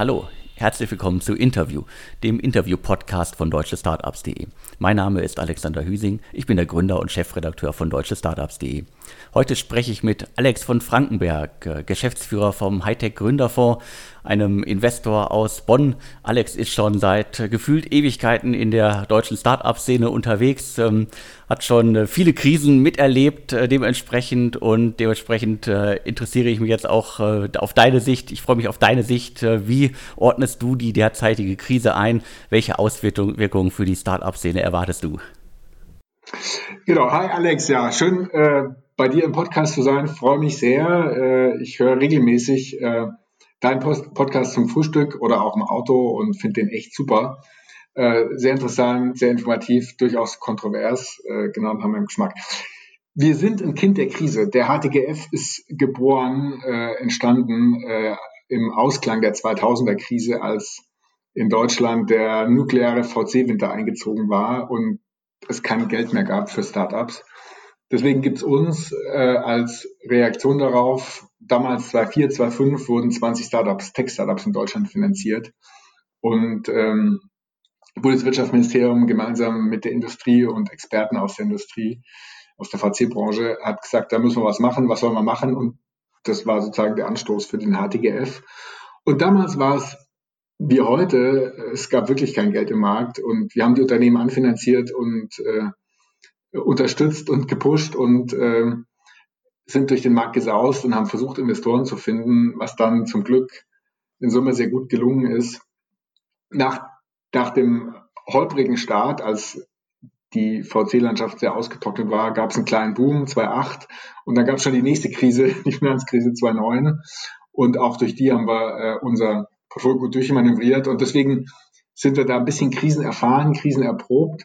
Hallo, herzlich willkommen zu Interview, dem Interview-Podcast von deutschestartups.de. Mein Name ist Alexander Hüsing, ich bin der Gründer und Chefredakteur von deutschestartups.de. Heute spreche ich mit Alex von Frankenberg, äh, Geschäftsführer vom Hightech Gründerfonds, einem Investor aus Bonn. Alex ist schon seit äh, gefühlt Ewigkeiten in der deutschen Startup-Szene unterwegs, ähm, hat schon äh, viele Krisen miterlebt dementsprechend und dementsprechend interessiere ich mich jetzt auch auf deine Sicht. Ich freue mich auf deine Sicht. wie ordnest du die derzeitige Krise ein? Welche Auswirkungen für die Startup-Szene erwartest du? Genau, hi Alex, ja, schön äh, bei dir im Podcast zu sein. Freue mich sehr. Äh, ich höre regelmäßig äh, deinen Post Podcast zum Frühstück oder auch im Auto und finde den echt super. Äh, sehr interessant, sehr informativ, durchaus kontrovers, äh, genau nach meinem Geschmack. Wir sind ein Kind der Krise. Der HTGF ist geboren, äh, entstanden äh, im Ausklang der 2000er Krise, als in Deutschland der nukleare VC-Winter eingezogen war und es kein Geld mehr gab für Startups. Deswegen gibt's uns äh, als Reaktion darauf, damals 2004, 2005 wurden 20 Startups, Tech-Startups in Deutschland finanziert. Und ähm, Bundeswirtschaftsministerium gemeinsam mit der Industrie und Experten aus der Industrie, aus der VC-Branche, hat gesagt, da müssen wir was machen, was sollen wir machen? Und das war sozusagen der Anstoß für den HTGF. Und damals war es wie heute, es gab wirklich kein Geld im Markt und wir haben die Unternehmen anfinanziert und äh, unterstützt und gepusht und äh, sind durch den Markt gesaust und haben versucht, Investoren zu finden, was dann zum Glück in Summe sehr gut gelungen ist. Nach, nach dem holprigen Start, als die VC-Landschaft sehr ausgetrocknet war, gab es einen kleinen Boom 2008 und dann gab es schon die nächste Krise, die Finanzkrise 2009 und auch durch die haben wir äh, unser Portfolio gut durchmanövriert. Und deswegen sind wir da ein bisschen krisenerfahren, krisenerprobt.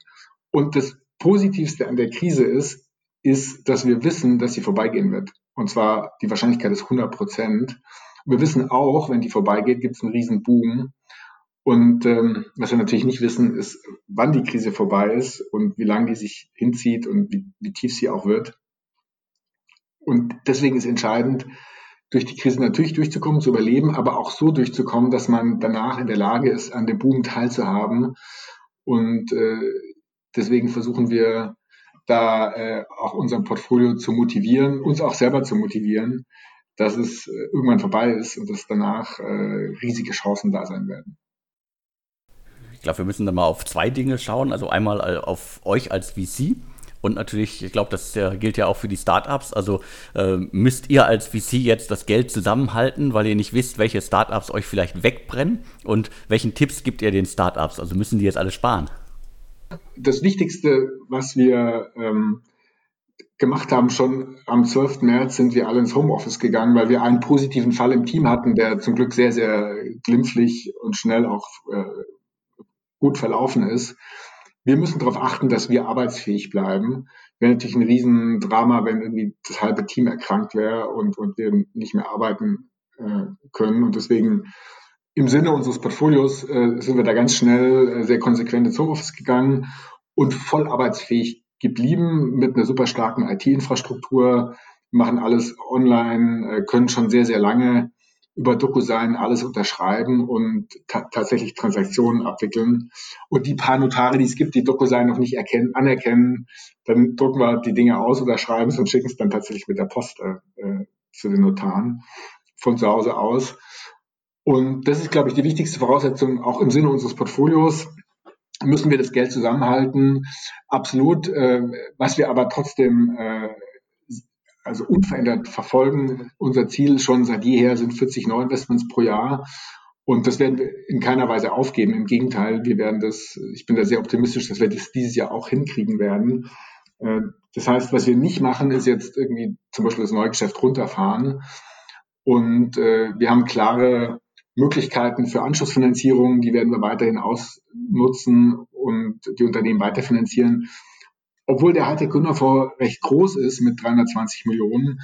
Und das Positivste an der Krise ist, ist, dass wir wissen, dass sie vorbeigehen wird. Und zwar die Wahrscheinlichkeit ist 100 Prozent. Wir wissen auch, wenn die vorbeigeht, gibt es einen riesen Boom. Und ähm, was wir natürlich nicht wissen, ist, wann die Krise vorbei ist und wie lange die sich hinzieht und wie, wie tief sie auch wird. Und deswegen ist entscheidend, durch die Krise natürlich durchzukommen, zu überleben, aber auch so durchzukommen, dass man danach in der Lage ist, an dem Boom teilzuhaben. Und äh, Deswegen versuchen wir da äh, auch unser Portfolio zu motivieren, uns auch selber zu motivieren, dass es äh, irgendwann vorbei ist und dass danach äh, riesige Chancen da sein werden. Ich glaube, wir müssen da mal auf zwei Dinge schauen. Also einmal äh, auf euch als VC und natürlich, ich glaube, das gilt ja auch für die Startups. Also äh, müsst ihr als VC jetzt das Geld zusammenhalten, weil ihr nicht wisst, welche Startups euch vielleicht wegbrennen und welchen Tipps gibt ihr den Startups? Also müssen die jetzt alle sparen? Das Wichtigste, was wir ähm, gemacht haben, schon am 12. März sind wir alle ins Homeoffice gegangen, weil wir einen positiven Fall im Team hatten, der zum Glück sehr, sehr glimpflich und schnell auch äh, gut verlaufen ist. Wir müssen darauf achten, dass wir arbeitsfähig bleiben. Wäre natürlich ein Riesendrama, wenn irgendwie das halbe Team erkrankt wäre und, und wir nicht mehr arbeiten äh, können. Und deswegen im Sinne unseres Portfolios äh, sind wir da ganz schnell äh, sehr konsequent ins Homeoffice gegangen und voll arbeitsfähig geblieben mit einer super starken IT-Infrastruktur, machen alles online, äh, können schon sehr, sehr lange über DocuSign alles unterschreiben und ta tatsächlich Transaktionen abwickeln. Und die paar Notare, die es gibt, die DocuSign noch nicht erkennen, anerkennen, dann drucken wir die Dinge aus oder schreiben es und schicken es dann tatsächlich mit der Post äh, zu den Notaren von zu Hause aus. Und das ist, glaube ich, die wichtigste Voraussetzung, auch im Sinne unseres Portfolios müssen wir das Geld zusammenhalten. Absolut. Äh, was wir aber trotzdem äh, also unverändert verfolgen. Unser Ziel schon seit jeher sind 40 Neuinvestments pro Jahr. Und das werden wir in keiner Weise aufgeben. Im Gegenteil, wir werden das, ich bin da sehr optimistisch, dass wir das dieses Jahr auch hinkriegen werden. Äh, das heißt, was wir nicht machen, ist jetzt irgendwie zum Beispiel das Neugeschäft runterfahren. Und äh, wir haben klare Möglichkeiten für Anschlussfinanzierung, die werden wir weiterhin ausnutzen und die Unternehmen weiterfinanzieren. Obwohl der Hightech Gründerfonds recht groß ist mit 320 Millionen,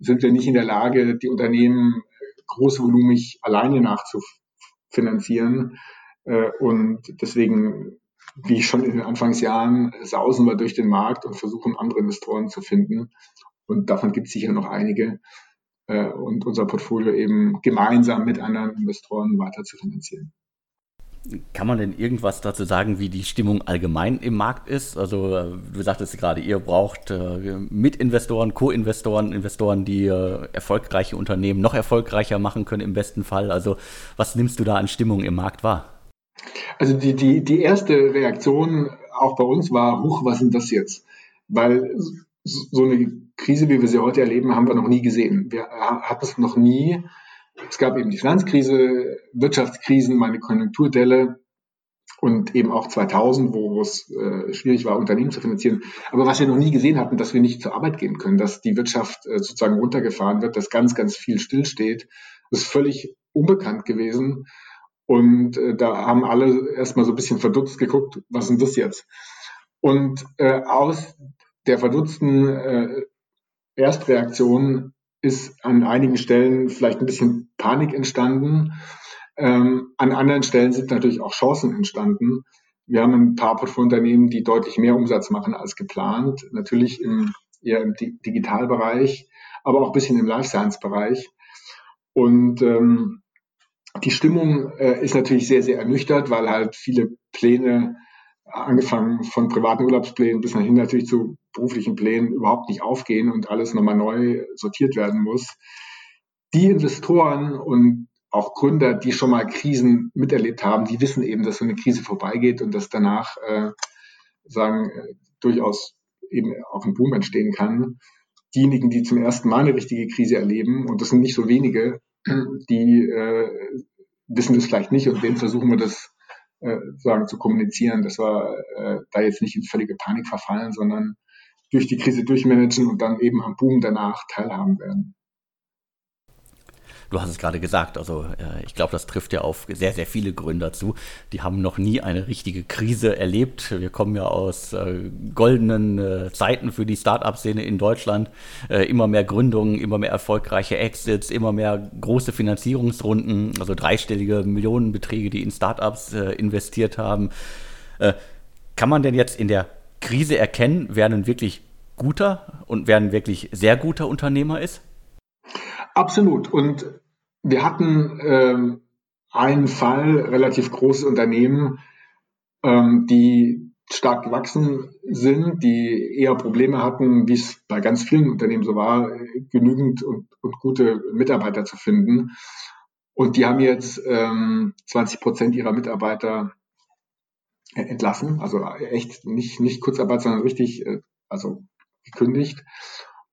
sind wir nicht in der Lage, die Unternehmen großvolumig alleine nachzufinanzieren. Äh, und deswegen, wie schon in den Anfangsjahren, sausen wir durch den Markt und versuchen, andere Investoren zu finden. Und davon gibt es sicher noch einige. Äh, und unser Portfolio eben gemeinsam mit anderen Investoren weiter zu finanzieren. Kann man denn irgendwas dazu sagen, wie die Stimmung allgemein im Markt ist? Also äh, du sagtest gerade, ihr braucht äh, Mitinvestoren, Co-Investoren, Investoren, die äh, erfolgreiche Unternehmen noch erfolgreicher machen können im besten Fall. Also was nimmst du da an Stimmung im Markt wahr? Also die, die, die erste Reaktion auch bei uns war, huch, was ist das jetzt? Weil so eine Krise, wie wir sie heute erleben, haben wir noch nie gesehen. Wir hatten es noch nie es gab eben die Finanzkrise, Wirtschaftskrisen, meine Konjunkturdelle und eben auch 2000, wo es äh, schwierig war, Unternehmen zu finanzieren. Aber was wir noch nie gesehen hatten, dass wir nicht zur Arbeit gehen können, dass die Wirtschaft äh, sozusagen runtergefahren wird, dass ganz, ganz viel stillsteht, ist völlig unbekannt gewesen. Und äh, da haben alle erstmal so ein bisschen verdutzt geguckt, was ist denn das jetzt? Und äh, aus der verdutzten äh, Erstreaktion ist an einigen Stellen vielleicht ein bisschen Panik entstanden. Ähm, an anderen Stellen sind natürlich auch Chancen entstanden. Wir haben ein paar Portfoliounternehmen, die deutlich mehr Umsatz machen als geplant. Natürlich im, eher im Digitalbereich, aber auch ein bisschen im Life Science Bereich. Und ähm, die Stimmung äh, ist natürlich sehr, sehr ernüchtert, weil halt viele Pläne angefangen von privaten Urlaubsplänen bis hin natürlich zu beruflichen Plänen überhaupt nicht aufgehen und alles nochmal neu sortiert werden muss. Die Investoren und auch Gründer, die schon mal Krisen miterlebt haben, die wissen eben, dass so eine Krise vorbeigeht und dass danach äh, sagen äh, durchaus eben auch ein Boom entstehen kann. Diejenigen, die zum ersten Mal eine richtige Krise erleben, und das sind nicht so wenige, die äh, wissen das vielleicht nicht und denen versuchen wir das äh, sagen, zu kommunizieren, dass wir äh, da jetzt nicht in völlige Panik verfallen, sondern durch die Krise durchmanagen und dann eben am Boom danach teilhaben werden. Du hast es gerade gesagt, also äh, ich glaube, das trifft ja auf sehr, sehr viele Gründer zu. Die haben noch nie eine richtige Krise erlebt. Wir kommen ja aus äh, goldenen äh, Zeiten für die Start-up-Szene in Deutschland. Äh, immer mehr Gründungen, immer mehr erfolgreiche Exits, immer mehr große Finanzierungsrunden, also dreistellige Millionenbeträge, die in Start-ups äh, investiert haben. Äh, kann man denn jetzt in der Krise erkennen, wer ein wirklich guter und wer ein wirklich sehr guter Unternehmer ist? Absolut. Und wir hatten ähm, einen Fall, relativ großes Unternehmen, ähm, die stark gewachsen sind, die eher Probleme hatten, wie es bei ganz vielen Unternehmen so war, genügend und, und gute Mitarbeiter zu finden. Und die haben jetzt ähm, 20 Prozent ihrer Mitarbeiter entlassen, also echt nicht, nicht Kurzarbeit, sondern richtig, äh, also gekündigt.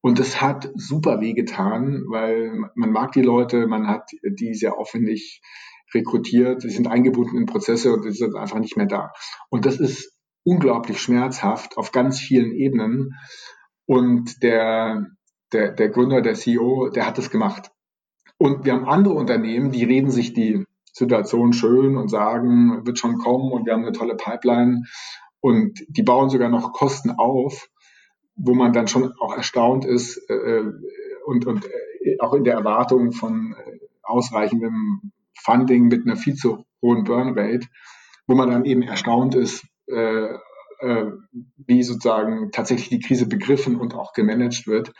Und das hat super weh getan, weil man mag die Leute, man hat die sehr aufwendig rekrutiert, sie sind eingebunden in Prozesse und sie sind einfach nicht mehr da. Und das ist unglaublich schmerzhaft auf ganz vielen Ebenen. Und der, der, der Gründer, der CEO, der hat das gemacht. Und wir haben andere Unternehmen, die reden sich die Situation schön und sagen, wird schon kommen und wir haben eine tolle Pipeline. Und die bauen sogar noch Kosten auf wo man dann schon auch erstaunt ist äh, und, und äh, auch in der Erwartung von äh, ausreichendem Funding mit einer viel zu hohen Burnrate, wo man dann eben erstaunt ist, äh, äh, wie sozusagen tatsächlich die Krise begriffen und auch gemanagt wird.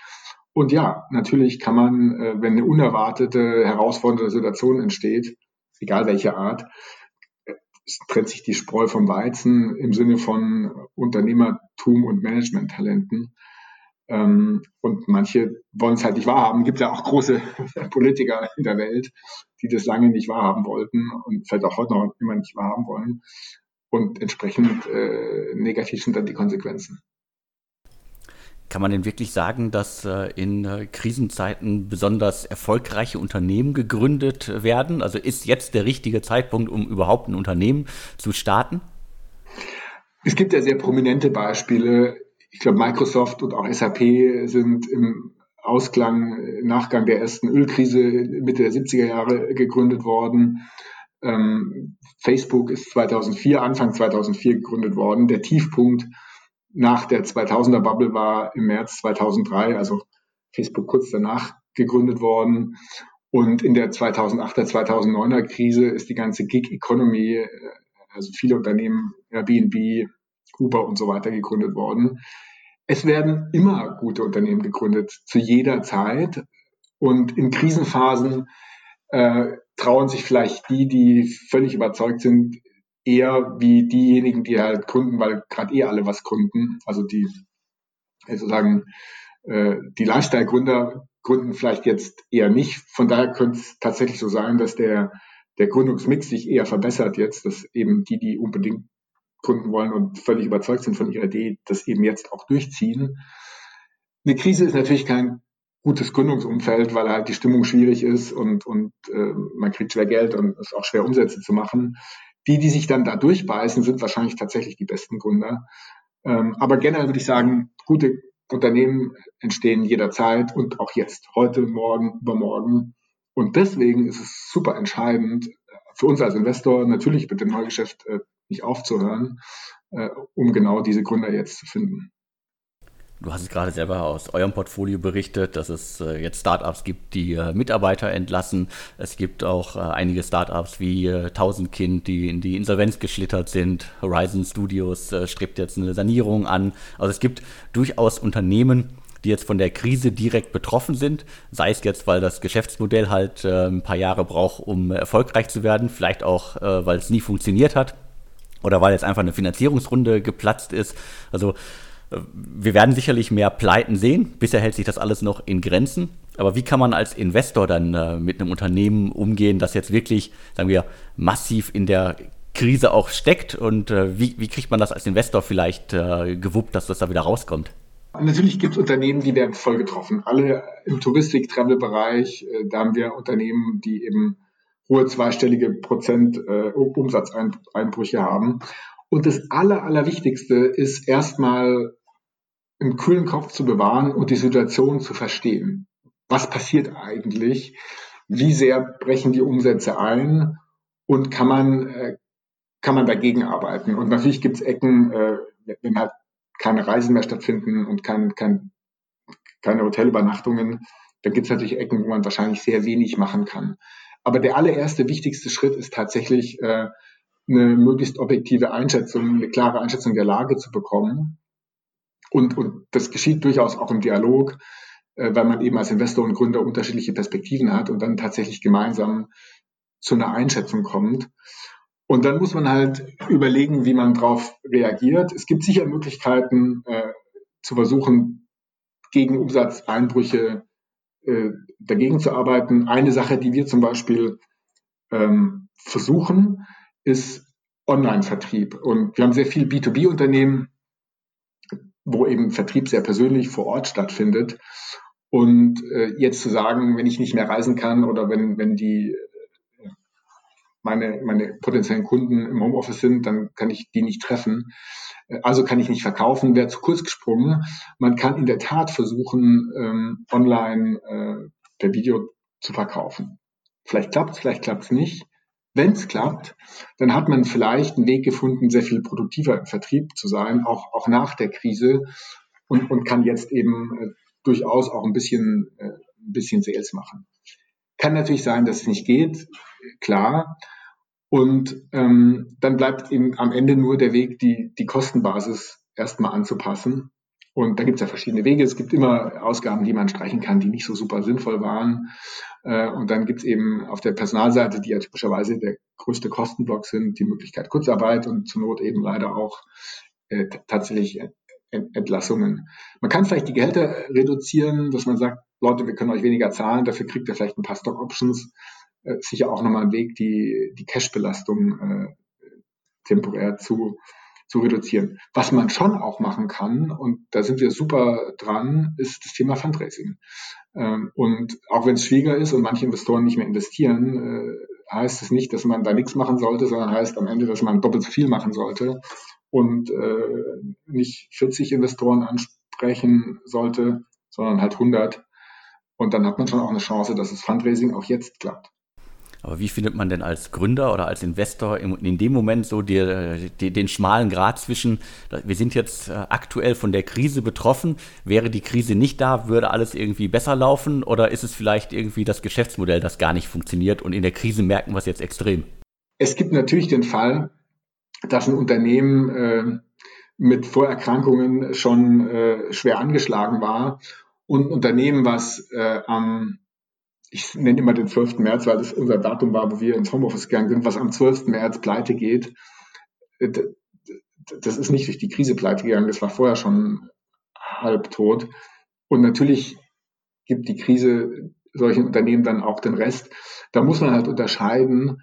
Und ja, natürlich kann man, äh, wenn eine unerwartete, herausfordernde Situation entsteht, egal welche Art, trennt sich die Spreu vom Weizen im Sinne von Unternehmertum und Managementtalenten. Ähm, und manche wollen es halt nicht wahrhaben. Es gibt ja auch große Politiker in der Welt, die das lange nicht wahrhaben wollten und vielleicht auch heute noch immer nicht wahrhaben wollen. Und entsprechend äh, negativ sind dann die Konsequenzen. Kann man denn wirklich sagen, dass äh, in äh, Krisenzeiten besonders erfolgreiche Unternehmen gegründet werden? Also ist jetzt der richtige Zeitpunkt, um überhaupt ein Unternehmen zu starten? Es gibt ja sehr prominente Beispiele. Ich glaube, Microsoft und auch SAP sind im Ausklang, Nachgang der ersten Ölkrise Mitte der 70er Jahre gegründet worden. Ähm, Facebook ist 2004, Anfang 2004 gegründet worden. Der Tiefpunkt nach der 2000er Bubble war im März 2003, also Facebook kurz danach gegründet worden. Und in der 2008er, 2009er Krise ist die ganze Gig Economy, äh, also viele Unternehmen, Airbnb, Uber und so weiter gegründet worden. Es werden immer gute Unternehmen gegründet, zu jeder Zeit. Und in Krisenphasen äh, trauen sich vielleicht die, die völlig überzeugt sind, eher wie diejenigen, die halt gründen, weil gerade eh alle was gründen. Also die sozusagen äh, die Lifestyle-Gründer gründen vielleicht jetzt eher nicht. Von daher könnte es tatsächlich so sein, dass der, der Gründungsmix sich eher verbessert jetzt, dass eben die, die unbedingt gründen wollen und völlig überzeugt sind von ihrer Idee, das eben jetzt auch durchziehen. Eine Krise ist natürlich kein gutes Gründungsumfeld, weil halt die Stimmung schwierig ist und, und äh, man kriegt schwer Geld und es ist auch schwer, Umsätze zu machen. Die, die sich dann da durchbeißen, sind wahrscheinlich tatsächlich die besten Gründer. Ähm, aber generell würde ich sagen, gute Unternehmen entstehen jederzeit und auch jetzt, heute, morgen, übermorgen. Und deswegen ist es super entscheidend für uns als Investor, natürlich mit dem Neugeschäft äh, nicht aufzuhören, äh, um genau diese Gründer jetzt zu finden. Du hast es gerade selber aus eurem Portfolio berichtet, dass es äh, jetzt Startups gibt, die äh, Mitarbeiter entlassen. Es gibt auch äh, einige Startups wie Tausendkind, die in die Insolvenz geschlittert sind. Horizon Studios strebt jetzt eine Sanierung an. Also es gibt durchaus Unternehmen, die jetzt von der Krise direkt betroffen sind, sei es jetzt, weil das Geschäftsmodell halt ein paar Jahre braucht, um erfolgreich zu werden, vielleicht auch, weil es nie funktioniert hat oder weil jetzt einfach eine Finanzierungsrunde geplatzt ist. Also wir werden sicherlich mehr Pleiten sehen. Bisher hält sich das alles noch in Grenzen. Aber wie kann man als Investor dann äh, mit einem Unternehmen umgehen, das jetzt wirklich, sagen wir, massiv in der Krise auch steckt? Und äh, wie, wie, kriegt man das als Investor vielleicht äh, gewuppt, dass das da wieder rauskommt? Natürlich gibt es Unternehmen, die werden voll getroffen. Alle im Touristik-Travel-Bereich, äh, da haben wir Unternehmen, die eben hohe zweistellige Prozent äh, Umsatzeinbrüche haben. Und das Aller, Allerwichtigste ist erstmal einen kühlen Kopf zu bewahren und die Situation zu verstehen. Was passiert eigentlich? Wie sehr brechen die Umsätze ein? Und kann man, äh, kann man dagegen arbeiten? Und natürlich gibt es Ecken, äh, wenn halt keine Reisen mehr stattfinden und kein, kein, keine Hotelübernachtungen, dann gibt es natürlich Ecken, wo man wahrscheinlich sehr wenig machen kann. Aber der allererste wichtigste Schritt ist tatsächlich, äh, eine möglichst objektive Einschätzung, eine klare Einschätzung der Lage zu bekommen und, und das geschieht durchaus auch im Dialog, äh, weil man eben als Investor und Gründer unterschiedliche Perspektiven hat und dann tatsächlich gemeinsam zu einer Einschätzung kommt. Und dann muss man halt überlegen, wie man darauf reagiert. Es gibt sicher Möglichkeiten äh, zu versuchen, gegen Umsatzeinbrüche äh, dagegen zu arbeiten. Eine Sache, die wir zum Beispiel ähm, versuchen, ist Online-Vertrieb. Und wir haben sehr viele B2B-Unternehmen, wo eben Vertrieb sehr persönlich vor Ort stattfindet. Und äh, jetzt zu sagen, wenn ich nicht mehr reisen kann oder wenn, wenn die äh, meine, meine potenziellen Kunden im Homeoffice sind, dann kann ich die nicht treffen. Äh, also kann ich nicht verkaufen, wäre zu kurz gesprungen. Man kann in der Tat versuchen, ähm, online äh, per Video zu verkaufen. Vielleicht klappt es, vielleicht klappt es nicht. Wenn es klappt, dann hat man vielleicht einen Weg gefunden, sehr viel produktiver im Vertrieb zu sein, auch, auch nach der Krise und, und kann jetzt eben äh, durchaus auch ein bisschen, äh, ein bisschen Sales machen. Kann natürlich sein, dass es nicht geht, klar. Und ähm, dann bleibt eben am Ende nur der Weg, die, die Kostenbasis erstmal anzupassen und da gibt es ja verschiedene Wege. Es gibt immer Ausgaben, die man streichen kann, die nicht so super sinnvoll waren. Äh, und dann gibt es eben auf der Personalseite, die ja typischerweise der größte Kostenblock sind, die Möglichkeit Kurzarbeit und zur Not eben leider auch äh, tatsächlich Entlassungen. Man kann vielleicht die Gehälter reduzieren, dass man sagt, Leute, wir können euch weniger zahlen, dafür kriegt ihr vielleicht ein paar Stock Options. Äh, sicher auch nochmal ein Weg, die, die Cash-Belastung äh, temporär zu zu reduzieren. Was man schon auch machen kann, und da sind wir super dran, ist das Thema Fundraising. Ähm, und auch wenn es schwieriger ist und manche Investoren nicht mehr investieren, äh, heißt es nicht, dass man da nichts machen sollte, sondern heißt am Ende, dass man doppelt so viel machen sollte und äh, nicht 40 Investoren ansprechen sollte, sondern halt 100. Und dann hat man schon auch eine Chance, dass das Fundraising auch jetzt klappt. Aber wie findet man denn als Gründer oder als Investor in, dem Moment so die, die, den schmalen Grad zwischen, wir sind jetzt äh, aktuell von der Krise betroffen, wäre die Krise nicht da, würde alles irgendwie besser laufen oder ist es vielleicht irgendwie das Geschäftsmodell, das gar nicht funktioniert und in der Krise merken wir es jetzt extrem? Es gibt natürlich den Fall, dass ein Unternehmen äh, mit Vorerkrankungen schon äh, schwer angeschlagen war und ein Unternehmen, was äh, am ich nenne immer den 12. März, weil das unser Datum war, wo wir ins Homeoffice gegangen sind, was am 12. März pleite geht, äh, das ist nicht durch die Krise pleite gegangen, das war vorher schon halb tot. Und natürlich gibt die Krise solchen Unternehmen dann auch den Rest. Da muss man halt unterscheiden,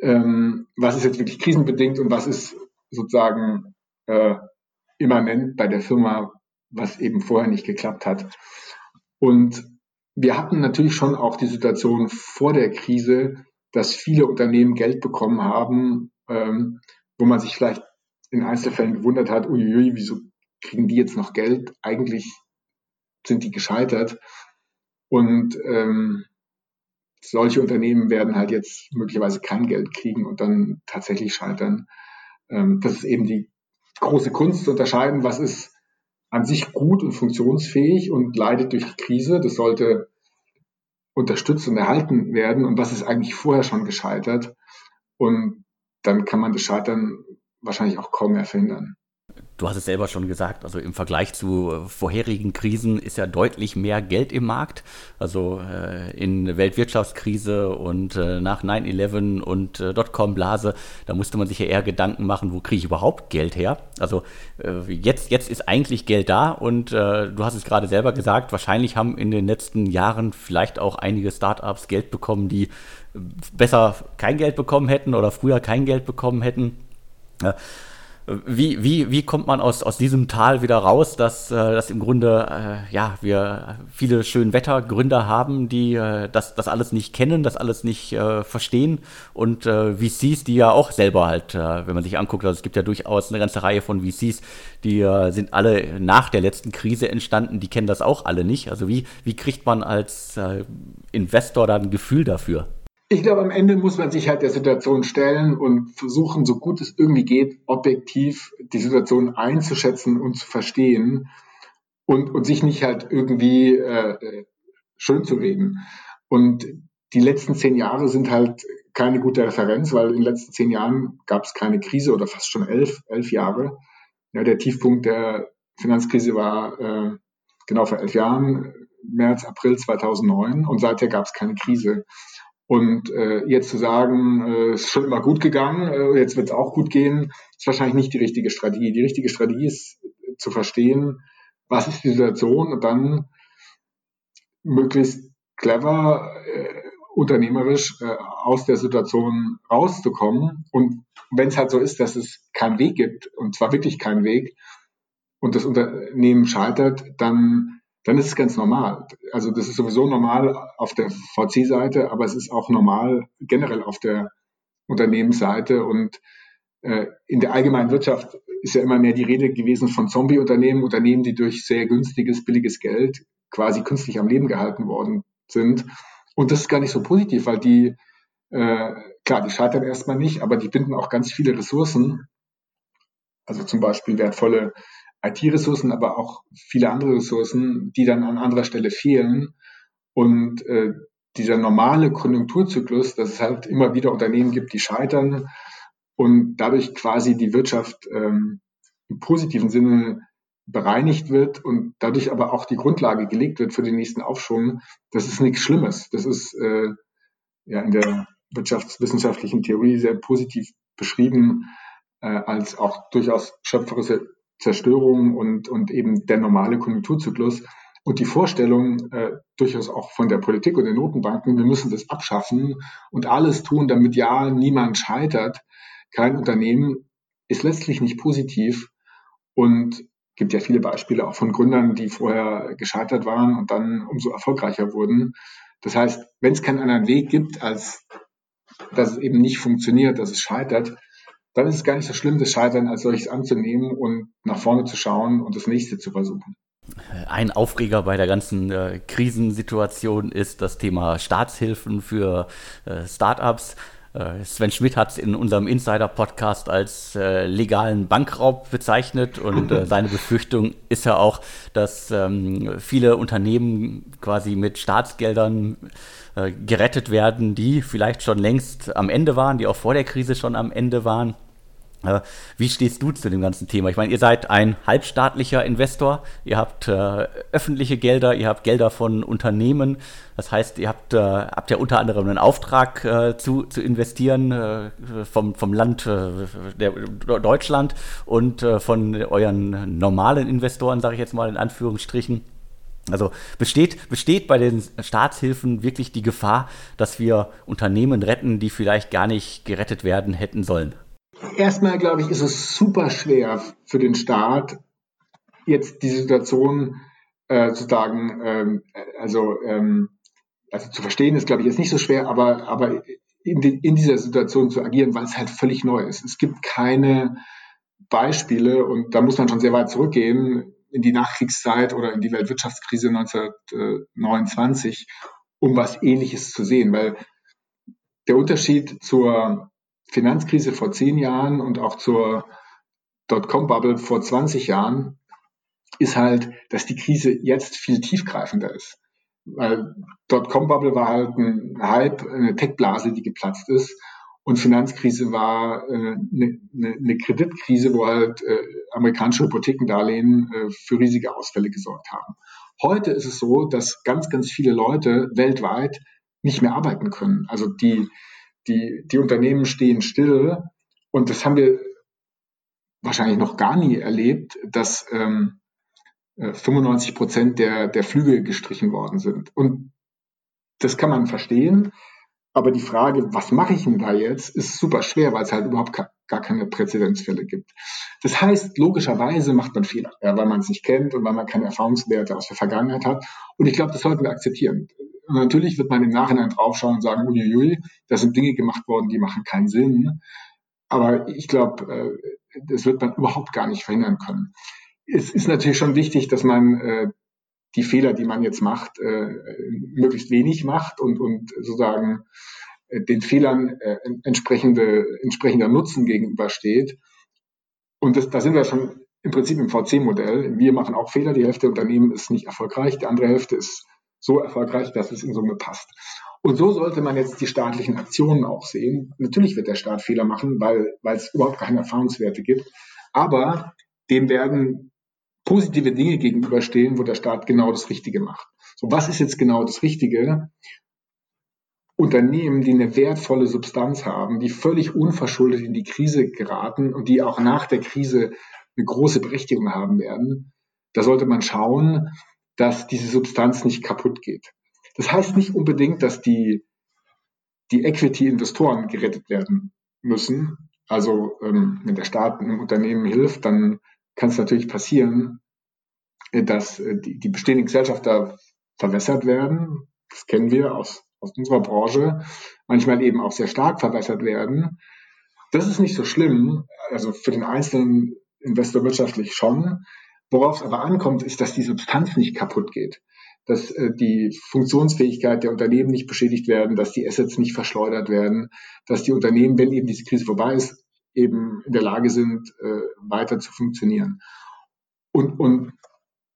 ähm, was ist jetzt wirklich krisenbedingt und was ist sozusagen äh, immanent bei der Firma, was eben vorher nicht geklappt hat. Und wir hatten natürlich schon auch die Situation vor der Krise, dass viele Unternehmen Geld bekommen haben, ähm, wo man sich vielleicht in Einzelfällen gewundert hat, uiuiui, wieso kriegen die jetzt noch Geld? Eigentlich sind die gescheitert. Und ähm, solche Unternehmen werden halt jetzt möglicherweise kein Geld kriegen und dann tatsächlich scheitern. Ähm, das ist eben die große Kunst zu unterscheiden, was ist an sich gut und funktionsfähig und leidet durch die Krise. Das sollte unterstützt und erhalten werden und was ist eigentlich vorher schon gescheitert. Und dann kann man das Scheitern wahrscheinlich auch kaum mehr verhindern. Du hast es selber schon gesagt, also im Vergleich zu äh, vorherigen Krisen ist ja deutlich mehr Geld im Markt. Also äh, in Weltwirtschaftskrise und äh, nach 9-11 und äh, Dotcom-Blase, da musste man sich ja eher Gedanken machen, wo kriege ich überhaupt Geld her? Also äh, jetzt, jetzt ist eigentlich Geld da und äh, du hast es gerade selber gesagt, wahrscheinlich haben in den letzten Jahren vielleicht auch einige Startups Geld bekommen, die besser kein Geld bekommen hätten oder früher kein Geld bekommen hätten. Wie, wie, wie kommt man aus, aus diesem Tal wieder raus, dass, äh, dass im Grunde äh, ja, wir viele schön Wettergründer haben, die äh, das, das alles nicht kennen, das alles nicht äh, verstehen und äh, VCs, die ja auch selber halt, äh, wenn man sich anguckt, also es gibt ja durchaus eine ganze Reihe von VCs, die äh, sind alle nach der letzten Krise entstanden, die kennen das auch alle nicht. Also wie, wie kriegt man als äh, Investor da ein Gefühl dafür? Ich glaube, am Ende muss man sich halt der Situation stellen und versuchen, so gut es irgendwie geht, objektiv die Situation einzuschätzen und zu verstehen und, und sich nicht halt irgendwie äh, schön zu reden. Und die letzten zehn Jahre sind halt keine gute Referenz, weil in den letzten zehn Jahren gab es keine Krise oder fast schon elf, elf Jahre. Ja, der Tiefpunkt der Finanzkrise war äh, genau vor elf Jahren, März, April 2009 und seither gab es keine Krise. Und äh, jetzt zu sagen, äh, ist schon immer gut gegangen, äh, jetzt wird es auch gut gehen, ist wahrscheinlich nicht die richtige Strategie. Die richtige Strategie ist äh, zu verstehen, was ist die Situation und dann möglichst clever, äh, unternehmerisch äh, aus der Situation rauszukommen. Und wenn es halt so ist, dass es keinen Weg gibt, und zwar wirklich keinen Weg, und das Unternehmen scheitert, dann dann ist es ganz normal. Also das ist sowieso normal auf der VC-Seite, aber es ist auch normal generell auf der Unternehmensseite und äh, in der allgemeinen Wirtschaft ist ja immer mehr die Rede gewesen von Zombie-Unternehmen, Unternehmen, die durch sehr günstiges, billiges Geld quasi künstlich am Leben gehalten worden sind. Und das ist gar nicht so positiv, weil die, äh, klar, die scheitern erstmal nicht, aber die binden auch ganz viele Ressourcen, also zum Beispiel wertvolle IT-Ressourcen, aber auch viele andere Ressourcen, die dann an anderer Stelle fehlen. Und äh, dieser normale Konjunkturzyklus, dass es halt immer wieder Unternehmen gibt, die scheitern und dadurch quasi die Wirtschaft ähm, im positiven Sinne bereinigt wird und dadurch aber auch die Grundlage gelegt wird für den nächsten Aufschwung, das ist nichts Schlimmes. Das ist äh, ja in der wirtschaftswissenschaftlichen Theorie sehr positiv beschrieben äh, als auch durchaus schöpferische Zerstörung und, und eben der normale Konjunkturzyklus. Und die Vorstellung, äh, durchaus auch von der Politik und den Notenbanken, wir müssen das abschaffen und alles tun, damit ja niemand scheitert, kein Unternehmen, ist letztlich nicht positiv und gibt ja viele Beispiele auch von Gründern, die vorher gescheitert waren und dann umso erfolgreicher wurden. Das heißt, wenn es keinen anderen Weg gibt, als dass es eben nicht funktioniert, dass es scheitert, dann ist es gar nicht so schlimm, das Scheitern als solches anzunehmen und nach vorne zu schauen und das nächste zu versuchen. Ein Aufreger bei der ganzen äh, Krisensituation ist das Thema Staatshilfen für äh, Startups. Äh, Sven Schmidt hat es in unserem Insider-Podcast als äh, legalen Bankraub bezeichnet und äh, seine Befürchtung ist ja auch, dass ähm, viele Unternehmen quasi mit Staatsgeldern äh, gerettet werden, die vielleicht schon längst am Ende waren, die auch vor der Krise schon am Ende waren wie stehst du zu dem ganzen Thema? Ich meine, ihr seid ein halbstaatlicher Investor, ihr habt äh, öffentliche Gelder, ihr habt Gelder von Unternehmen. Das heißt, ihr habt, äh, habt ja unter anderem einen Auftrag äh, zu, zu investieren äh, vom, vom Land äh, der, Deutschland und von euren normalen Investoren, sage ich jetzt mal in Anführungsstrichen. Also besteht, besteht bei den Staatshilfen wirklich die Gefahr, dass wir Unternehmen retten, die vielleicht gar nicht gerettet werden hätten sollen? Erstmal, glaube ich, ist es super schwer für den Staat, jetzt die Situation äh, zu sagen, ähm, also, ähm, also zu verstehen ist, glaube ich, jetzt nicht so schwer, aber, aber in, die, in dieser Situation zu agieren, weil es halt völlig neu ist. Es gibt keine Beispiele und da muss man schon sehr weit zurückgehen in die Nachkriegszeit oder in die Weltwirtschaftskrise 1929, um was Ähnliches zu sehen, weil der Unterschied zur Finanzkrise vor zehn Jahren und auch zur Dotcom-Bubble vor 20 Jahren ist halt, dass die Krise jetzt viel tiefgreifender ist. Weil Dotcom-Bubble war halt ein Hype, eine Tech-Blase, die geplatzt ist. Und Finanzkrise war äh, eine, eine, eine Kreditkrise, wo halt äh, amerikanische Hypothekendarlehen äh, für riesige Ausfälle gesorgt haben. Heute ist es so, dass ganz, ganz viele Leute weltweit nicht mehr arbeiten können. Also die, die, die Unternehmen stehen still und das haben wir wahrscheinlich noch gar nie erlebt, dass ähm, 95 äh, Prozent der, der Flüge gestrichen worden sind. Und das kann man verstehen, aber die Frage, was mache ich denn da jetzt, ist super schwer, weil es halt überhaupt gar keine Präzedenzfälle gibt. Das heißt, logischerweise macht man Fehler, ja, weil man es nicht kennt und weil man keine Erfahrungswerte aus der Vergangenheit hat. Und ich glaube, das sollten wir akzeptieren. Und natürlich wird man im Nachhinein draufschauen und sagen, uiuiui, da sind Dinge gemacht worden, die machen keinen Sinn. Aber ich glaube, äh, das wird man überhaupt gar nicht verhindern können. Es ist natürlich schon wichtig, dass man äh, die Fehler, die man jetzt macht, äh, möglichst wenig macht und, und sozusagen den Fehlern entsprechende, entsprechender Nutzen gegenübersteht. Und das, da sind wir schon im Prinzip im VC-Modell. Wir machen auch Fehler. Die Hälfte der Unternehmen ist nicht erfolgreich. Die andere Hälfte ist so erfolgreich, dass es in Summe passt. Und so sollte man jetzt die staatlichen Aktionen auch sehen. Natürlich wird der Staat Fehler machen, weil, weil es überhaupt keine Erfahrungswerte gibt. Aber dem werden positive Dinge gegenüberstehen, wo der Staat genau das Richtige macht. So, was ist jetzt genau das Richtige? Unternehmen, die eine wertvolle Substanz haben, die völlig unverschuldet in die Krise geraten und die auch nach der Krise eine große Berechtigung haben werden, da sollte man schauen, dass diese Substanz nicht kaputt geht. Das heißt nicht unbedingt, dass die, die Equity-Investoren gerettet werden müssen. Also ähm, wenn der Staat einem Unternehmen hilft, dann kann es natürlich passieren, äh, dass äh, die, die bestehenden Gesellschafter verwässert werden. Das kennen wir aus, aus unserer Branche. Manchmal eben auch sehr stark verwässert werden. Das ist nicht so schlimm. Also für den einzelnen Investor wirtschaftlich schon. Worauf es aber ankommt, ist, dass die Substanz nicht kaputt geht, dass äh, die Funktionsfähigkeit der Unternehmen nicht beschädigt werden, dass die Assets nicht verschleudert werden, dass die Unternehmen, wenn eben diese Krise vorbei ist, eben in der Lage sind, äh, weiter zu funktionieren. Und, und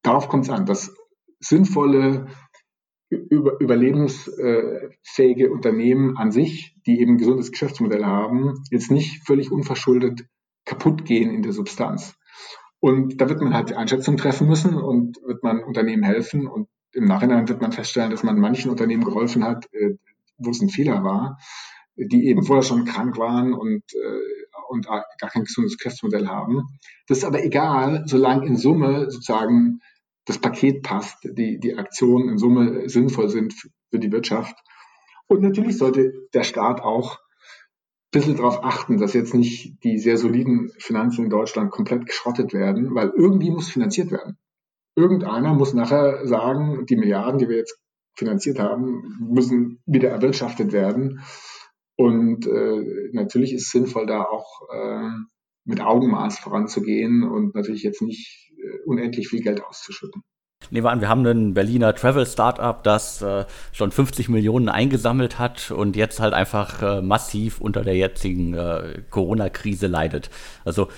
darauf kommt es an, dass sinnvolle, über, überlebensfähige Unternehmen an sich, die eben ein gesundes Geschäftsmodell haben, jetzt nicht völlig unverschuldet kaputt gehen in der Substanz. Und da wird man halt die Einschätzung treffen müssen und wird man Unternehmen helfen. Und im Nachhinein wird man feststellen, dass man manchen Unternehmen geholfen hat, äh, wo es ein Fehler war, die eben vorher schon krank waren und, äh, und gar kein gesundes Geschäftsmodell haben. Das ist aber egal, solange in Summe sozusagen das Paket passt, die, die Aktionen in Summe sinnvoll sind für die Wirtschaft. Und natürlich sollte der Staat auch bisschen darauf achten, dass jetzt nicht die sehr soliden Finanzen in Deutschland komplett geschrottet werden, weil irgendwie muss finanziert werden. Irgendeiner muss nachher sagen, die Milliarden, die wir jetzt finanziert haben, müssen wieder erwirtschaftet werden. Und äh, natürlich ist es sinnvoll, da auch äh, mit Augenmaß voranzugehen und natürlich jetzt nicht äh, unendlich viel Geld auszuschütten. Nehmen wir an, wir haben ein Berliner Travel-Startup, das äh, schon 50 Millionen eingesammelt hat und jetzt halt einfach äh, massiv unter der jetzigen äh, Corona-Krise leidet. Also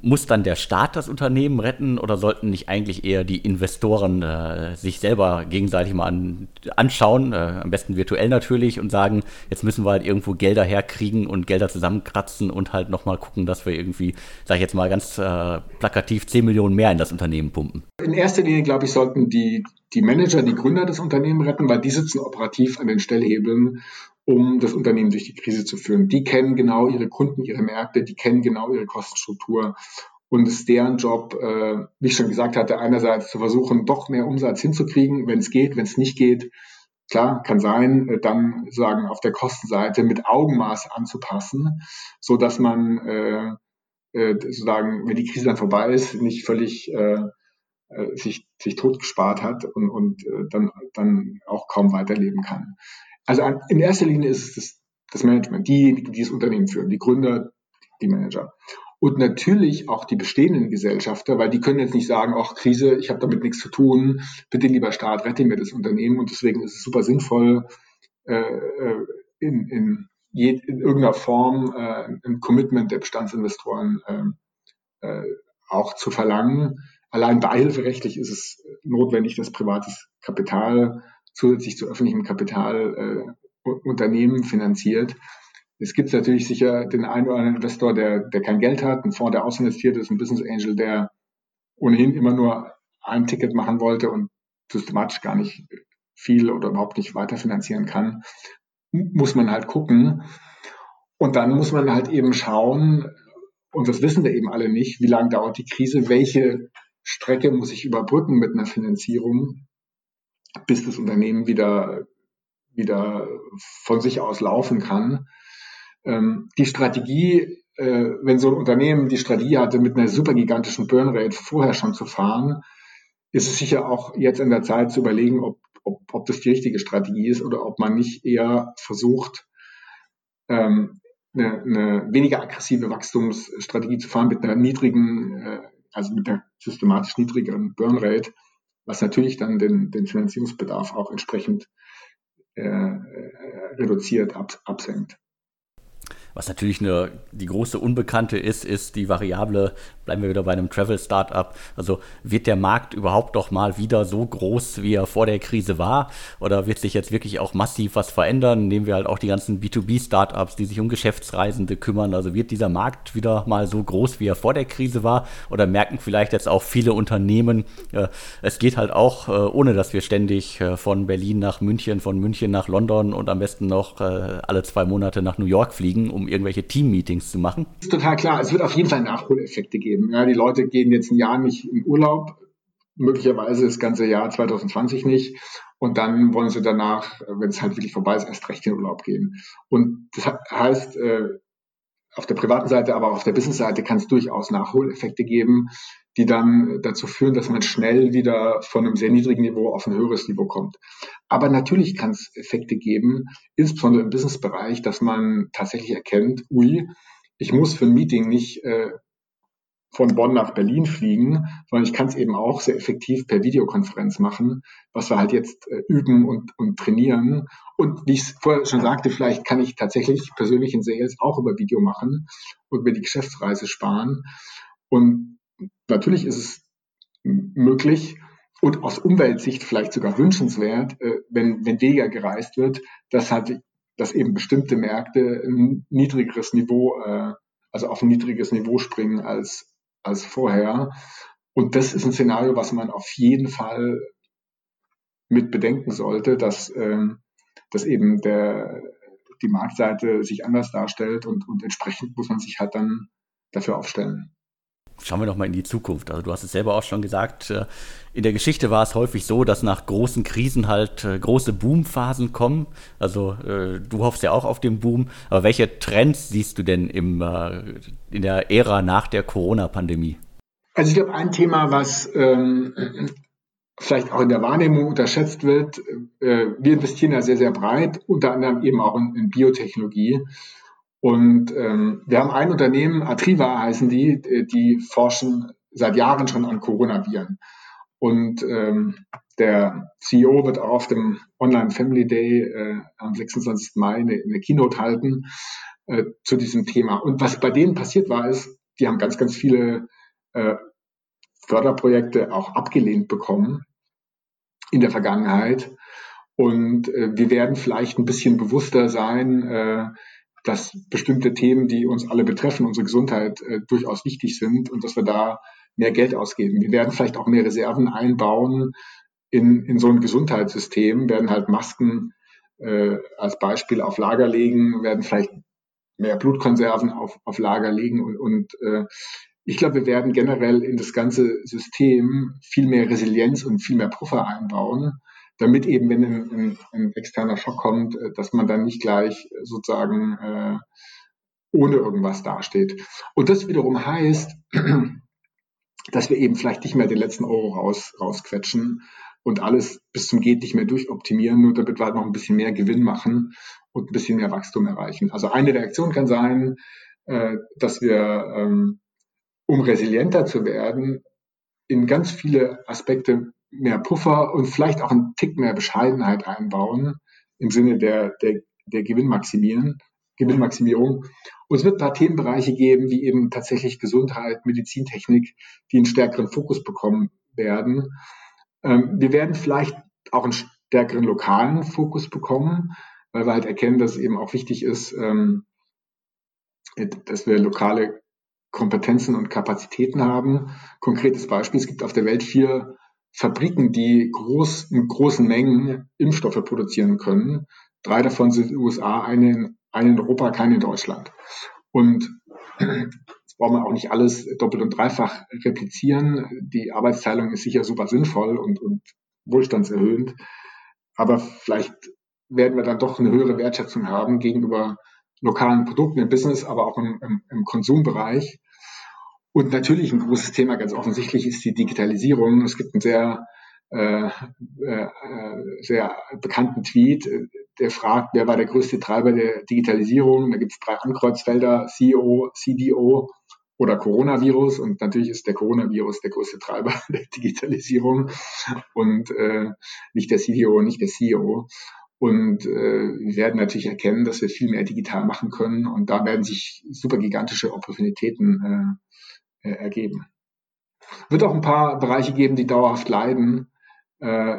muss dann der Staat das Unternehmen retten oder sollten nicht eigentlich eher die Investoren äh, sich selber gegenseitig mal an, anschauen, äh, am besten virtuell natürlich, und sagen, jetzt müssen wir halt irgendwo Gelder herkriegen und Gelder zusammenkratzen und halt nochmal gucken, dass wir irgendwie, sag ich jetzt mal ganz äh, plakativ, 10 Millionen mehr in das Unternehmen pumpen? In erster Linie, glaube ich, sollten die, die Manager, die Gründer das Unternehmen retten, weil die sitzen operativ an den Stellhebeln um das Unternehmen durch die Krise zu führen. Die kennen genau ihre Kunden, ihre Märkte, die kennen genau ihre Kostenstruktur. Und es ist deren Job, äh, wie ich schon gesagt hatte, einerseits zu versuchen, doch mehr Umsatz hinzukriegen, wenn es geht, wenn es nicht geht. Klar, kann sein, äh, dann sagen auf der Kostenseite mit Augenmaß anzupassen, so dass man äh, äh, sozusagen, wenn die Krise dann vorbei ist, nicht völlig äh, äh sich, sich totgespart hat und, und äh, dann, dann auch kaum weiterleben kann. Also in erster Linie ist es das, das Management, diejenigen, die das Unternehmen führen, die Gründer, die Manager. Und natürlich auch die bestehenden Gesellschafter, weil die können jetzt nicht sagen, ach Krise, ich habe damit nichts zu tun, bitte lieber Staat, rette mir das Unternehmen. Und deswegen ist es super sinnvoll, äh, äh in, in, je, in irgendeiner Form äh, ein Commitment der Bestandsinvestoren äh, äh, auch zu verlangen. Allein beihilferechtlich ist es notwendig, dass privates Kapital zusätzlich zu öffentlichem Kapital äh, Unternehmen finanziert. Es gibt natürlich sicher den einen oder anderen Investor, der, der kein Geld hat, ein Fonds, der ausinvestiert ist, ein Business Angel, der ohnehin immer nur ein Ticket machen wollte und systematisch gar nicht viel oder überhaupt nicht weiterfinanzieren kann, muss man halt gucken. Und dann muss man halt eben schauen, und das wissen wir eben alle nicht, wie lange dauert die Krise, welche Strecke muss ich überbrücken mit einer Finanzierung bis das Unternehmen wieder, wieder von sich aus laufen kann. Ähm, die Strategie, äh, wenn so ein Unternehmen die Strategie hatte, mit einer super gigantischen Burnrate vorher schon zu fahren, ist es sicher auch jetzt in der Zeit zu überlegen, ob, ob, ob das die richtige Strategie ist oder ob man nicht eher versucht, ähm, eine, eine weniger aggressive Wachstumsstrategie zu fahren mit einer niedrigen, äh, also mit einer systematisch niedrigeren Burnrate, was natürlich dann den, den Finanzierungsbedarf auch entsprechend äh, äh reduziert, ab, absenkt. Was natürlich eine, die große Unbekannte ist, ist die Variable, bleiben wir wieder bei einem Travel-Startup. Also wird der Markt überhaupt doch mal wieder so groß, wie er vor der Krise war? Oder wird sich jetzt wirklich auch massiv was verändern? Nehmen wir halt auch die ganzen B2B-Startups, die sich um Geschäftsreisende kümmern. Also wird dieser Markt wieder mal so groß, wie er vor der Krise war? Oder merken vielleicht jetzt auch viele Unternehmen, äh, es geht halt auch, äh, ohne dass wir ständig äh, von Berlin nach München, von München nach London und am besten noch äh, alle zwei Monate nach New York fliegen, um irgendwelche Team-Meetings zu machen? Ist total klar. Es wird auf jeden Fall Nachholeffekte geben. Ja, die Leute gehen jetzt ein Jahr nicht in Urlaub, möglicherweise das ganze Jahr 2020 nicht. Und dann wollen sie danach, wenn es halt wirklich vorbei ist, erst recht in Urlaub gehen. Und das heißt, äh, auf der privaten Seite, aber auch auf der Business-Seite kann es durchaus Nachholeffekte geben, die dann dazu führen, dass man schnell wieder von einem sehr niedrigen Niveau auf ein höheres Niveau kommt. Aber natürlich kann es Effekte geben, insbesondere im Business-Bereich, dass man tatsächlich erkennt, ui, ich muss für ein Meeting nicht äh, von Bonn nach Berlin fliegen, sondern ich kann es eben auch sehr effektiv per Videokonferenz machen, was wir halt jetzt äh, üben und, und trainieren. Und wie ich es vorher schon sagte, vielleicht kann ich tatsächlich persönlich in Sales auch über Video machen und mir die Geschäftsreise sparen. Und natürlich ist es möglich und aus Umweltsicht vielleicht sogar wünschenswert, äh, wenn, wenn weniger gereist wird, dass halt, dass eben bestimmte Märkte ein niedrigeres Niveau, äh, also auf ein niedriges Niveau springen als, als vorher. Und das ist ein Szenario, was man auf jeden Fall mit bedenken sollte, dass, ähm, dass eben der, die Marktseite sich anders darstellt und, und entsprechend muss man sich halt dann dafür aufstellen schauen wir doch mal in die Zukunft. Also du hast es selber auch schon gesagt, äh, in der Geschichte war es häufig so, dass nach großen Krisen halt äh, große Boomphasen kommen. Also äh, du hoffst ja auch auf den Boom. Aber welche Trends siehst du denn im, in der Ära nach der Corona-Pandemie? Also ich glaube, ein Thema, was ähm, vielleicht auch in der Wahrnehmung unterschätzt wird, äh, wir investieren ja sehr, sehr breit, unter anderem eben auch in, in Biotechnologie. Und ähm, wir haben ein Unternehmen, Atriva heißen die, äh, die forschen seit Jahren schon an Coronaviren. Und ähm, der CEO wird auch auf dem Online Family Day äh, am 26. Mai eine, eine Keynote halten äh, zu diesem Thema. Und was bei denen passiert war, ist, die haben ganz, ganz viele äh, Förderprojekte auch abgelehnt bekommen in der Vergangenheit. Und äh, wir werden vielleicht ein bisschen bewusster sein, äh, dass bestimmte Themen, die uns alle betreffen, unsere Gesundheit, äh, durchaus wichtig sind und dass wir da mehr Geld ausgeben. Wir werden vielleicht auch mehr Reserven einbauen in, in so ein Gesundheitssystem, werden halt Masken äh, als Beispiel auf Lager legen, werden vielleicht mehr Blutkonserven auf, auf Lager legen und, und äh, ich glaube, wir werden generell in das ganze System viel mehr Resilienz und viel mehr Puffer einbauen, damit eben, wenn ein, ein, externer Schock kommt, äh, dass man dann nicht gleich sozusagen äh, ohne irgendwas dasteht. Und das wiederum heißt, dass wir eben vielleicht nicht mehr den letzten Euro raus, rausquetschen und alles bis zum Geht nicht mehr durchoptimieren, nur damit wir halt noch ein bisschen mehr Gewinn machen und ein bisschen mehr Wachstum erreichen. Also eine Reaktion kann sein, äh, dass wir ähm, um resilienter zu werden, in ganz viele Aspekte mehr Puffer und vielleicht auch einen Tick mehr Bescheidenheit einbauen im Sinne der, der, der Gewinnmaximieren, Gewinnmaximierung. Und es wird ein paar Themenbereiche geben, wie eben tatsächlich Gesundheit, Medizintechnik, die einen stärkeren Fokus bekommen werden. Ähm, wir werden vielleicht auch einen stärkeren lokalen Fokus bekommen, weil wir halt erkennen, dass es eben auch wichtig ist, ähm, dass wir lokale Kompetenzen und Kapazitäten haben. Konkretes Beispiel, es gibt auf der Welt vier Fabriken, die groß, in großen Mengen Impfstoffe produzieren können. Drei davon sind in den USA, eine in, eine in Europa, keine in Deutschland. Und jetzt brauchen wir auch nicht alles doppelt und dreifach replizieren. Die Arbeitsteilung ist sicher super sinnvoll und, und wohlstandserhöhend. Aber vielleicht werden wir dann doch eine höhere Wertschätzung haben gegenüber lokalen Produkten im Business, aber auch im, im, im Konsumbereich. Und natürlich ein großes Thema, ganz offensichtlich, ist die Digitalisierung. Es gibt einen sehr, äh, äh, sehr bekannten Tweet, der fragt, wer war der größte Treiber der Digitalisierung? Da gibt es drei Ankreuzfelder, CEO, CDO oder Coronavirus. Und natürlich ist der Coronavirus der größte Treiber der Digitalisierung und äh, nicht der CDO, nicht der CEO. Und äh, wir werden natürlich erkennen, dass wir viel mehr digital machen können. Und da werden sich super gigantische Opportunitäten äh, äh, ergeben. Wird auch ein paar Bereiche geben, die dauerhaft leiden. Äh,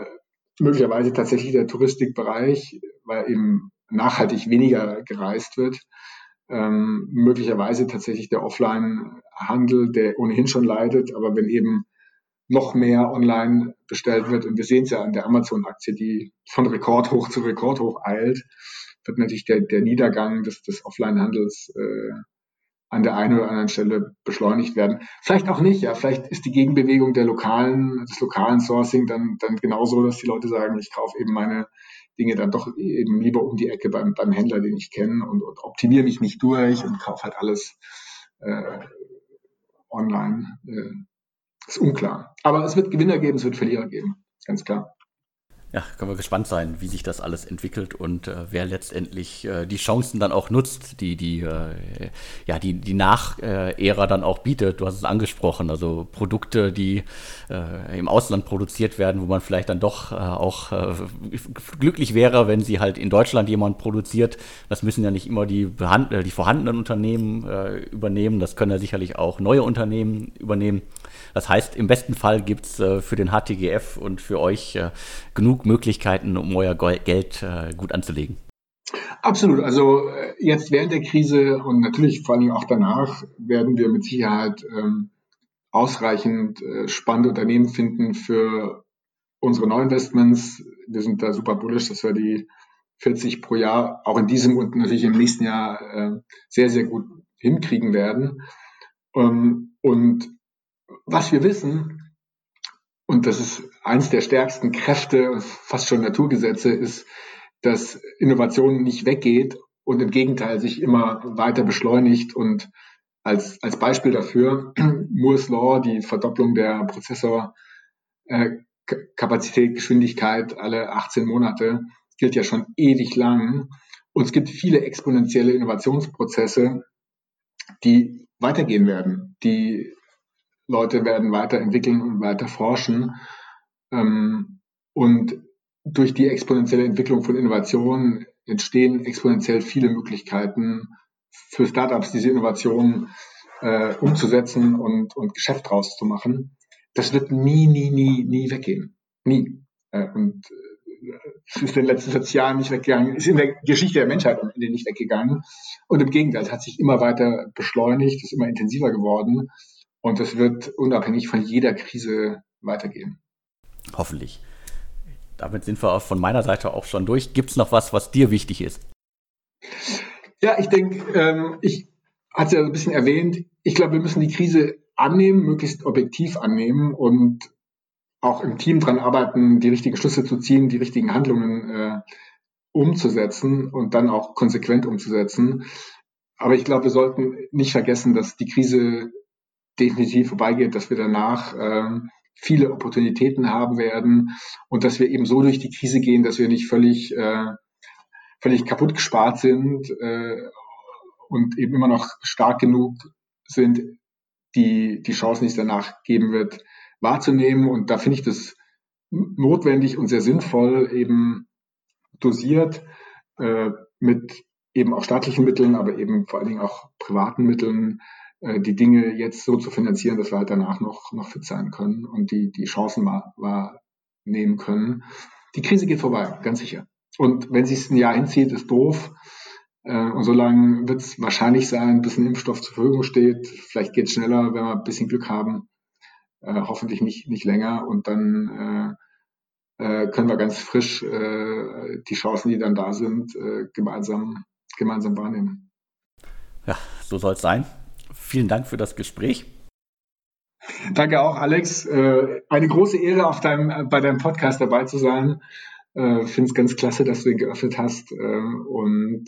möglicherweise tatsächlich der Touristikbereich, weil eben nachhaltig weniger gereist wird. Ähm, möglicherweise tatsächlich der Offline-Handel, der ohnehin schon leidet, aber wenn eben noch mehr online bestellt wird, und wir sehen es ja an der Amazon-Aktie, die von Rekordhoch zu Rekordhoch eilt, wird natürlich der, der Niedergang des, des Offline-Handels äh, an der einen oder anderen Stelle beschleunigt werden. Vielleicht auch nicht, ja. Vielleicht ist die Gegenbewegung der lokalen, des lokalen Sourcing dann, dann genauso, dass die Leute sagen, ich kaufe eben meine Dinge dann doch eben lieber um die Ecke beim, beim Händler, den ich kenne und, und optimiere mich nicht durch und kaufe halt alles äh, online. Äh, ist unklar. Aber es wird Gewinner geben, es wird Verlierer geben. Ganz klar. Ja, können wir gespannt sein, wie sich das alles entwickelt und äh, wer letztendlich äh, die Chancen dann auch nutzt, die die äh, ja die die Nach-Ära dann auch bietet. Du hast es angesprochen, also Produkte, die äh, im Ausland produziert werden, wo man vielleicht dann doch äh, auch äh, glücklich wäre, wenn sie halt in Deutschland jemand produziert. Das müssen ja nicht immer die, die vorhandenen Unternehmen übernehmen, das können ja sicherlich auch neue Unternehmen übernehmen. Das heißt, im besten Fall gibt es äh, für den HTGF und für euch äh, genug Möglichkeiten, um euer Geld äh, gut anzulegen. Absolut. Also äh, jetzt während der Krise und natürlich vor allem auch danach werden wir mit Sicherheit ähm, ausreichend äh, spannende Unternehmen finden für unsere Neuinvestments. Wir sind da super bullish, dass wir die 40 pro Jahr auch in diesem und natürlich im nächsten Jahr äh, sehr, sehr gut hinkriegen werden. Ähm, und was wir wissen, und das ist eins der stärksten Kräfte, fast schon Naturgesetze, ist, dass Innovation nicht weggeht und im Gegenteil sich immer weiter beschleunigt. Und als, als Beispiel dafür, Moore's Law, die Verdopplung der Prozessorkapazität, äh, Geschwindigkeit alle 18 Monate, gilt ja schon ewig lang. Und es gibt viele exponentielle Innovationsprozesse, die weitergehen werden, die Leute werden weiterentwickeln und weiter forschen. Ähm, und durch die exponentielle Entwicklung von Innovationen entstehen exponentiell viele Möglichkeiten für Startups, diese Innovationen äh, umzusetzen und, und Geschäft draus zu machen. Das wird nie, nie, nie, nie weggehen. Nie. Äh, und es ist in den letzten 40 Jahren nicht weggegangen, ist in der Geschichte der Menschheit nicht weggegangen. Und im Gegenteil, es hat sich immer weiter beschleunigt, ist immer intensiver geworden. Und das wird unabhängig von jeder Krise weitergehen. Hoffentlich. Damit sind wir von meiner Seite auch schon durch. Gibt es noch was, was dir wichtig ist? Ja, ich denke, ähm, ich hatte es ja ein bisschen erwähnt, ich glaube, wir müssen die Krise annehmen, möglichst objektiv annehmen und auch im Team dran arbeiten, die richtigen Schlüsse zu ziehen, die richtigen Handlungen äh, umzusetzen und dann auch konsequent umzusetzen. Aber ich glaube, wir sollten nicht vergessen, dass die Krise definitiv vorbeigeht, dass wir danach äh, viele Opportunitäten haben werden und dass wir eben so durch die Krise gehen, dass wir nicht völlig, äh, völlig kaputt gespart sind äh, und eben immer noch stark genug sind, die, die Chancen, die es danach geben wird, wahrzunehmen. Und da finde ich das notwendig und sehr sinnvoll, eben dosiert äh, mit eben auch staatlichen Mitteln, aber eben vor allen Dingen auch privaten Mitteln, die Dinge jetzt so zu finanzieren, dass wir halt danach noch, noch fit sein können und die, die Chancen wahrnehmen können. Die Krise geht vorbei, ganz sicher. Und wenn sie es ein Jahr hinzieht, ist doof. Äh, und so lange wird es wahrscheinlich sein, bis ein Impfstoff zur Verfügung steht. Vielleicht geht es schneller, wenn wir ein bisschen Glück haben äh, hoffentlich nicht, nicht länger und dann äh, äh, können wir ganz frisch äh, die Chancen, die dann da sind, äh, gemeinsam, gemeinsam wahrnehmen. Ja, so soll es sein. Vielen Dank für das Gespräch. Danke auch, Alex. Äh, eine große Ehre, auf deinem, bei deinem Podcast dabei zu sein. Äh, Finde es ganz klasse, dass du ihn geöffnet hast. Äh, und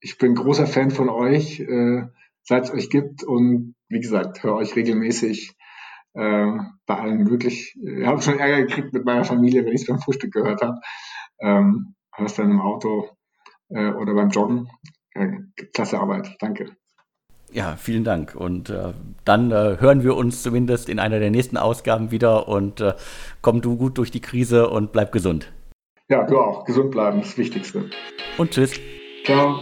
ich bin großer Fan von euch, seit es euch gibt. Und wie gesagt, höre euch regelmäßig bei allen möglich. Ich habe schon Ärger gekriegt mit meiner Familie, wenn ich es beim Frühstück gehört habe. Ähm, hörst dann im Auto oder beim Joggen. Klasse Arbeit, danke. Ja, vielen Dank. Und äh, dann äh, hören wir uns zumindest in einer der nächsten Ausgaben wieder und äh, komm du gut durch die Krise und bleib gesund. Ja, du auch. Gesund bleiben, das Wichtigste. Und tschüss. Ciao.